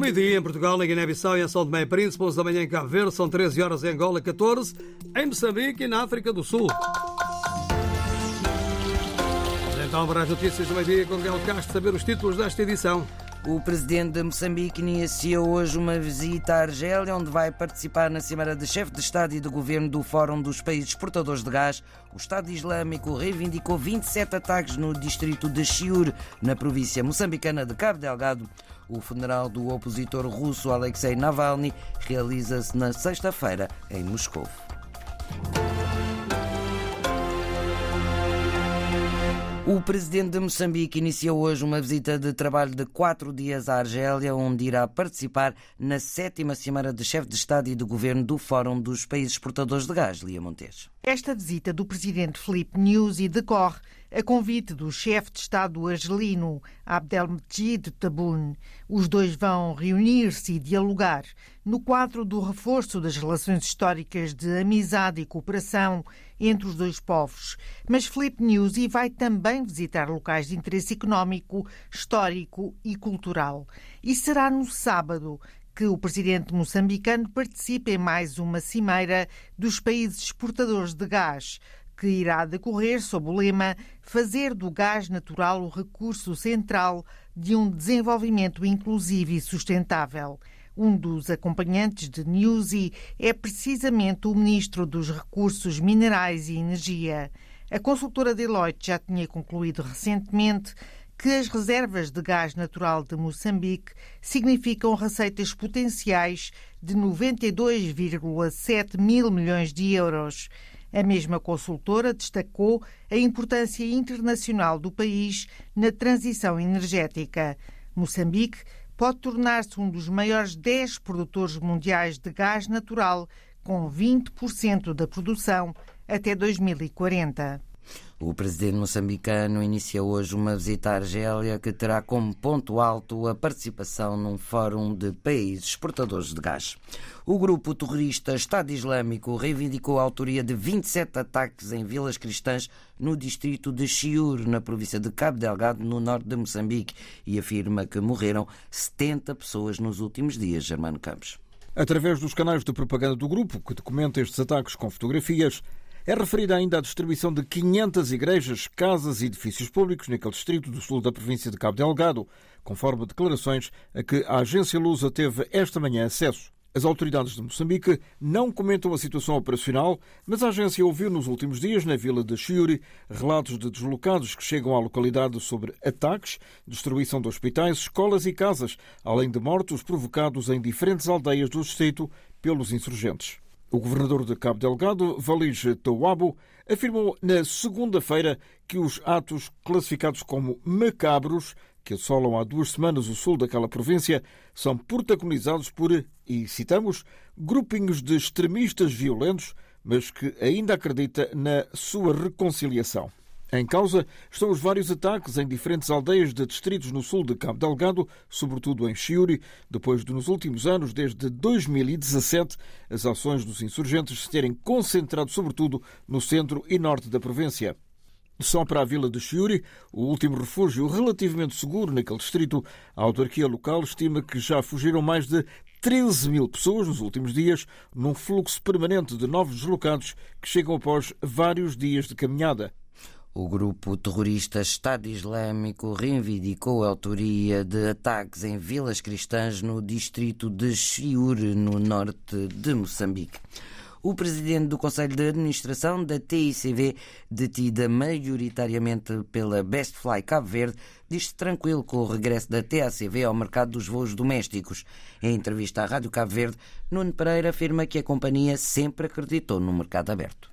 meio-dia em Portugal, na Guiné-Bissau e em São Tomé e Príncipe, 11 da manhã em Cabo Verde, são 13 horas em Angola, 14 em Moçambique e na África do Sul. Então, para as notícias do meio-dia com Miguel Castro, saber os títulos desta edição. O presidente de Moçambique inicia hoje uma visita à Argélia, onde vai participar na Cimeira de Chefe de Estado e de Governo do Fórum dos Países Exportadores de Gás. O Estado Islâmico reivindicou 27 ataques no distrito de Chiur, na província moçambicana de Cabo Delgado. O funeral do opositor russo Alexei Navalny realiza-se na sexta-feira em Moscou. O presidente de Moçambique iniciou hoje uma visita de trabalho de quatro dias à Argélia, onde irá participar na sétima Cimeira de Chefe de Estado e de Governo do Fórum dos Países Exportadores de Gás, Lia Montes. Esta visita do presidente Felipe Nyusi decorre a convite do chefe de Estado argelino, Abdelmejid Tabun. Os dois vão reunir-se e dialogar no quadro do reforço das relações históricas de amizade e cooperação entre os dois povos. Mas Felipe Nyusi vai também visitar locais de interesse económico, histórico e cultural. E será no sábado que o presidente moçambicano participe em mais uma cimeira dos países exportadores de gás que irá decorrer sob o lema Fazer do gás natural o recurso central de um desenvolvimento inclusivo e sustentável. Um dos acompanhantes de Newsy é precisamente o Ministro dos Recursos Minerais e Energia. A consultora Deloitte já tinha concluído recentemente que as reservas de gás natural de Moçambique significam receitas potenciais de 92,7 mil milhões de euros. A mesma consultora destacou a importância internacional do país na transição energética. Moçambique pode tornar-se um dos maiores 10 produtores mundiais de gás natural, com 20% da produção até 2040. O presidente moçambicano inicia hoje uma visita à Argélia que terá como ponto alto a participação num fórum de países exportadores de gás. O grupo terrorista Estado Islâmico reivindicou a autoria de 27 ataques em vilas cristãs no distrito de Chiur, na província de Cabo Delgado, no norte de Moçambique, e afirma que morreram 70 pessoas nos últimos dias, Germano Campos. Através dos canais de propaganda do grupo, que documenta estes ataques com fotografias, é referida ainda a distribuição de 500 igrejas, casas e edifícios públicos naquele distrito do sul da província de Cabo Delgado, conforme declarações a que a agência Lusa teve esta manhã acesso. As autoridades de Moçambique não comentam a situação operacional, mas a agência ouviu nos últimos dias, na vila de Chiuri, relatos de deslocados que chegam à localidade sobre ataques, destruição de hospitais, escolas e casas, além de mortos provocados em diferentes aldeias do distrito pelos insurgentes. O governador de Cabo Delgado, Valige Tawabo, afirmou na segunda-feira que os atos classificados como macabros, que assolam há duas semanas o sul daquela província, são protagonizados por, e citamos, grupinhos de extremistas violentos, mas que ainda acredita na sua reconciliação. Em causa estão os vários ataques em diferentes aldeias de distritos no sul de Cabo Delgado, sobretudo em Chiuri, depois de, nos últimos anos, desde 2017, as ações dos insurgentes se terem concentrado sobretudo no centro e norte da província. Só para a vila de Chiuri, o último refúgio relativamente seguro naquele distrito, a autarquia local estima que já fugiram mais de 13 mil pessoas nos últimos dias, num fluxo permanente de novos deslocados que chegam após vários dias de caminhada. O grupo terrorista Estado Islâmico reivindicou a autoria de ataques em vilas cristãs no distrito de Chiure, no norte de Moçambique. O presidente do Conselho de Administração da TICV, detida maioritariamente pela Best Fly Cabo Verde, diz-se tranquilo com o regresso da TACV ao mercado dos voos domésticos. Em entrevista à Rádio Cabo Verde, Nuno Pereira afirma que a companhia sempre acreditou no mercado aberto.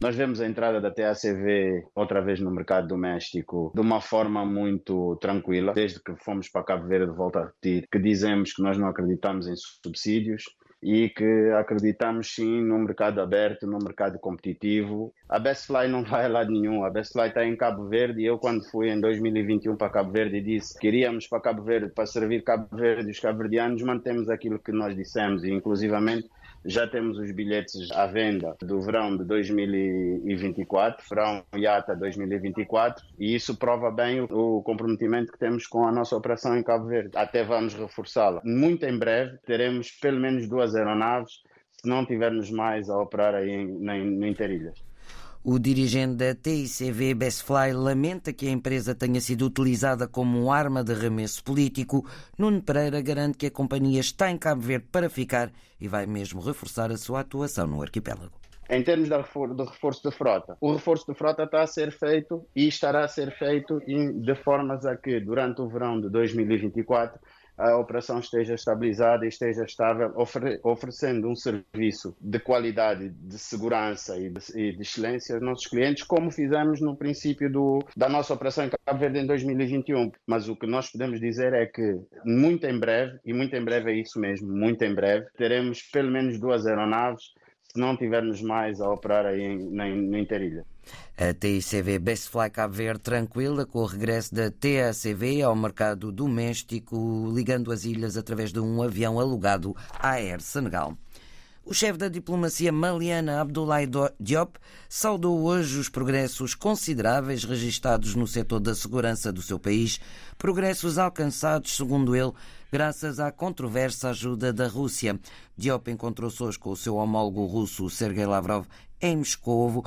Nós vemos a entrada da TACV outra vez no mercado doméstico de uma forma muito tranquila, desde que fomos para Cabo Verde, volta a repetir, que dizemos que nós não acreditamos em subsídios e que acreditamos sim no mercado aberto, no mercado competitivo. A Bestfly não vai a lado nenhum, a Bestfly está em Cabo Verde e eu quando fui em 2021 para Cabo Verde disse que iríamos para Cabo Verde para servir Cabo Verde e os cabo-verdianos, mantemos aquilo que nós dissemos e inclusivamente Já temos os bilhetes à venda do verão de 2024, verão IATA 2024, e isso prova bem o, comprometimento que temos com a nossa operação em Cabo Verde. Até vamos reforçá-la. Muito em breve teremos pelo menos duas aeronaves, se não tivermos mais a operar aí em, no Interilhas. O dirigente da TICV Bestfly lamenta que a empresa tenha sido utilizada como arma de arremesso político. Nuno Pereira garante que a companhia está em Cabo Verde para ficar e vai mesmo reforçar a sua atuação no arquipélago. Em termos de reforço da frota, o reforço da frota está a ser feito e estará a ser feito de formas a que, durante o verão de 2024, a operação esteja estabilizada e esteja estável, ofere oferecendo um serviço de qualidade, de segurança e de, e de, excelência aos nossos clientes, como fizemos no princípio do, da nossa operação em Cabo Verde em 2021. Mas o que nós podemos dizer é que, muito em breve, e muito em breve é isso mesmo, muito em breve, teremos pelo menos duas aeronaves, se não tivermos mais a operar aí em, no Interilha. A TICV Bestfly Cabo Verde tranquila com o regresso da TACV ao mercado doméstico, ligando as ilhas através de um avião alugado à Air Senegal. O chefe da diplomacia maliana Abdoulaye Diop saudou hoje os progressos consideráveis registados no setor da segurança do seu país, progressos alcançados, segundo ele, graças à controversa ajuda da Rússia. Diop encontrou-se hoje com o seu homólogo russo Sergei Lavrov em Moscovo,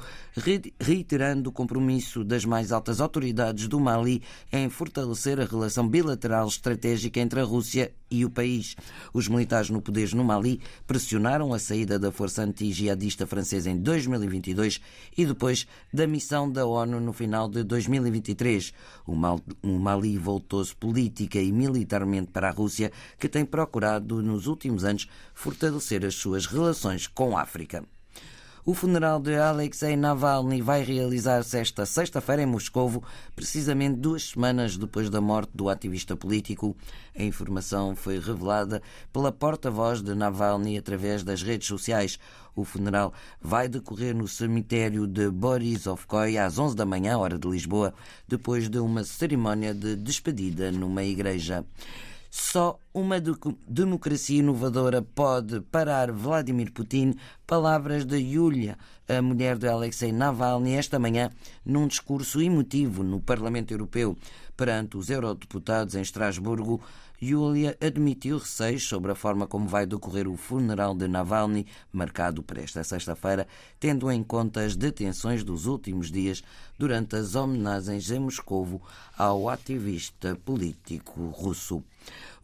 reiterando o compromisso das mais altas autoridades do Mali em fortalecer a relação bilateral estratégica entre a Rússia e o país. Os militares no poder no Mali pressionaram a saída da força anti-jihadista francesa em 2022 e depois da missão da ONU no final de 2023. O Mali voltou-se política e militarmente para a Rússia, que tem procurado nos últimos anos fortalecer as suas relações com a África. O funeral de Alexei Navalny vai realizar-se esta sexta-feira em Moscovo, precisamente duas semanas depois da morte do ativista político. A informação foi revelada pela porta-voz de Navalny através das redes sociais. O funeral vai decorrer no cemitério de Borisovkoy às 11 da manhã, hora de Lisboa, depois de uma cerimónia de despedida numa igreja. Só uma democracia inovadora pode parar Vladimir Putin. Palavras de Yulia, a mulher de Alexei Navalny, esta manhã, num discurso emotivo no Parlamento Europeu perante os eurodeputados em Estrasburgo. Yulia admitiu receios sobre a forma como vai decorrer o funeral de Navalny, marcado para esta sexta-feira, tendo em conta as detenções dos últimos dias durante as homenagens em Moscovo ao ativista político russo.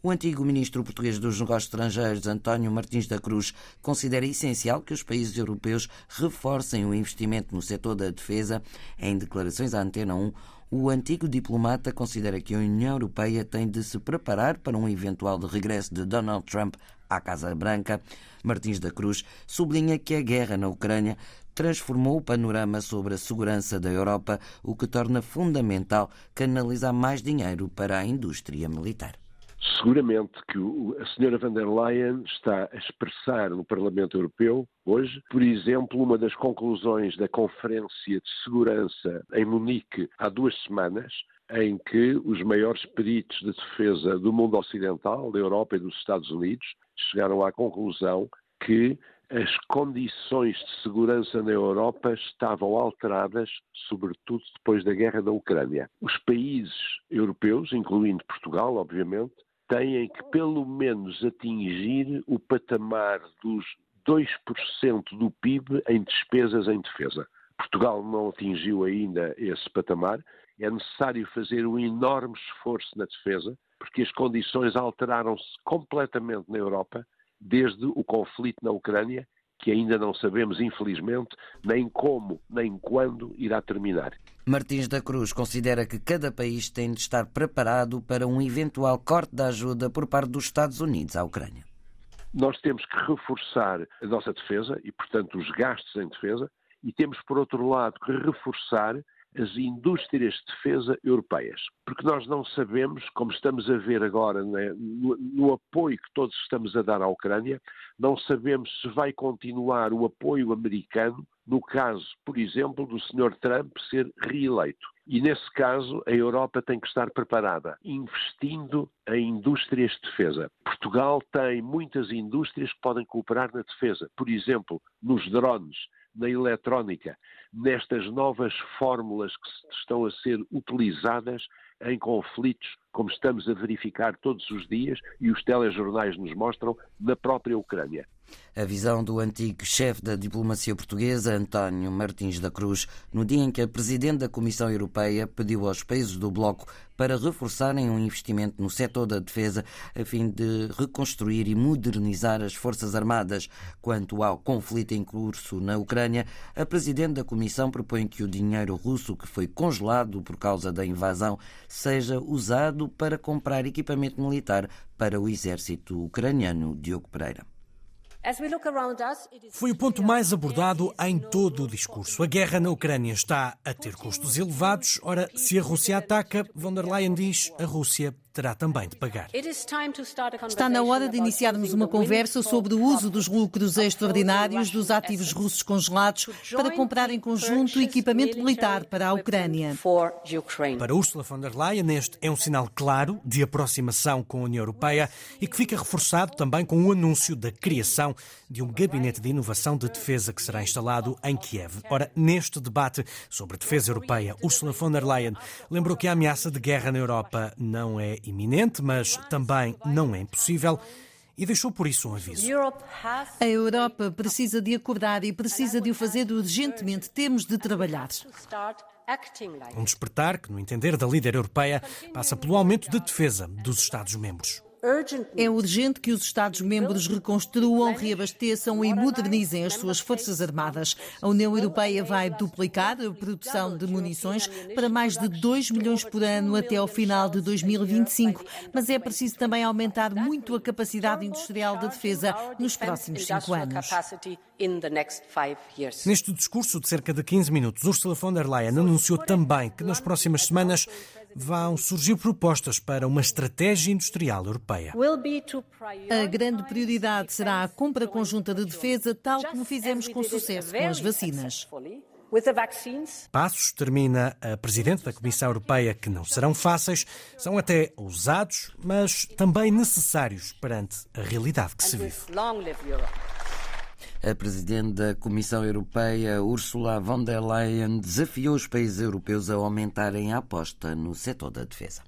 O antigo ministro português dos Negócios Estrangeiros, António Martins da Cruz, considera essencial que os países europeus reforcem o investimento no setor da defesa. Em declarações à Antena 1, o antigo diplomata considera que a União Europeia tem de se preparar para um eventual regresso de Donald Trump à Casa Branca. Martins da Cruz sublinha que a guerra na Ucrânia transformou o panorama sobre a segurança da Europa, o que torna fundamental canalizar mais dinheiro para a indústria militar. Seguramente que a senhora van der Leyen está a expressar no Parlamento Europeu hoje, por exemplo, uma das conclusões da Conferência de Segurança em Munique há duas semanas, em que os maiores peritos de defesa do mundo ocidental, da Europa e dos Estados Unidos, chegaram à conclusão que as condições de segurança na Europa estavam alteradas, sobretudo depois da guerra da Ucrânia. Os países europeus, incluindo Portugal, obviamente, têm que pelo menos atingir o patamar dos 2% do PIB em despesas em defesa. Portugal não atingiu ainda esse patamar. É necessário fazer um enorme esforço na defesa, porque as condições alteraram-se completamente na Europa desde o conflito na Ucrânia que ainda não sabemos, infelizmente, nem como nem quando irá terminar. Martins da Cruz considera que cada país tem de estar preparado para um eventual corte da ajuda por parte dos Estados Unidos à Ucrânia. Nós temos que reforçar a nossa defesa e, portanto, os gastos em defesa, e temos, por outro lado, que reforçar as indústrias de defesa europeias. Porque nós não sabemos, como estamos a ver agora né, no, no, apoio que todos estamos a dar à Ucrânia, não sabemos se vai continuar o apoio americano no caso, por exemplo, do Sr. Trump ser reeleito. E nesse caso, a Europa tem que estar preparada, investindo em indústrias de defesa. Portugal tem muitas indústrias que podem cooperar na defesa. Por exemplo, nos drones, na eletrónica, nestas novas fórmulas que estão a ser utilizadas em conflitos, como estamos a verificar todos os dias e os telejornais nos mostram, na própria Ucrânia. A visão do antigo chefe da diplomacia portuguesa, António Martins da Cruz, no dia em que a Presidente da Comissão Europeia pediu aos países do Bloco para reforçarem um investimento no setor da defesa a fim de reconstruir e modernizar as Forças Armadas. Quanto ao conflito em curso na Ucrânia, a Presidente da Comissão propõe que o dinheiro russo que foi congelado por causa da invasão seja usado para comprar equipamento militar para o exército ucraniano. Diogo Pereira. Foi o ponto mais abordado em todo o discurso. A guerra na Ucrânia está a ter custos elevados. Ora, se a Rússia ataca, von der Leyen diz a Rússia terá também de pagar. Está na hora de iniciarmos uma conversa sobre o uso dos lucros extraordinários dos ativos russos congelados para comprar em conjunto equipamento militar para a Ucrânia. Para Ursula von der Leyen, este é um sinal claro de aproximação com a União Europeia e que fica reforçado também com o anúncio da criação de um gabinete de inovação de defesa que será instalado em Kiev. Ora, neste debate sobre defesa europeia, Ursula von der Leyen lembrou que a ameaça de guerra na Europa não é iminente, mas também não é impossível e deixou por isso um aviso. A Europa precisa de acordar e precisa de o fazer urgentemente. Temos de trabalhar. Um despertar que, no entender da líder europeia, passa pelo aumento de defesa dos Estados-membros. É urgente que os Estados-membros reconstruam, reabasteçam e modernizem as suas forças armadas. A União Europeia vai duplicar a produção de munições para mais de 2 milhões por ano até ao final de 2025, mas é preciso também aumentar muito a capacidade industrial de defesa nos próximos cinco anos. Neste discurso de cerca de 15 minutos, Ursula von der Leyen anunciou também que nas próximas semanas vão surgir propostas para uma estratégia industrial europeia. A grande prioridade será a compra conjunta de defesa, tal como fizemos com sucesso com as vacinas. Passos, termina a Presidente da Comissão Europeia, que não serão fáceis, são até ousados, mas também necessários perante a realidade que se vive. A Presidente da Comissão Europeia, Ursula von der Leyen, desafiou os países europeus a aumentarem a aposta no setor da defesa.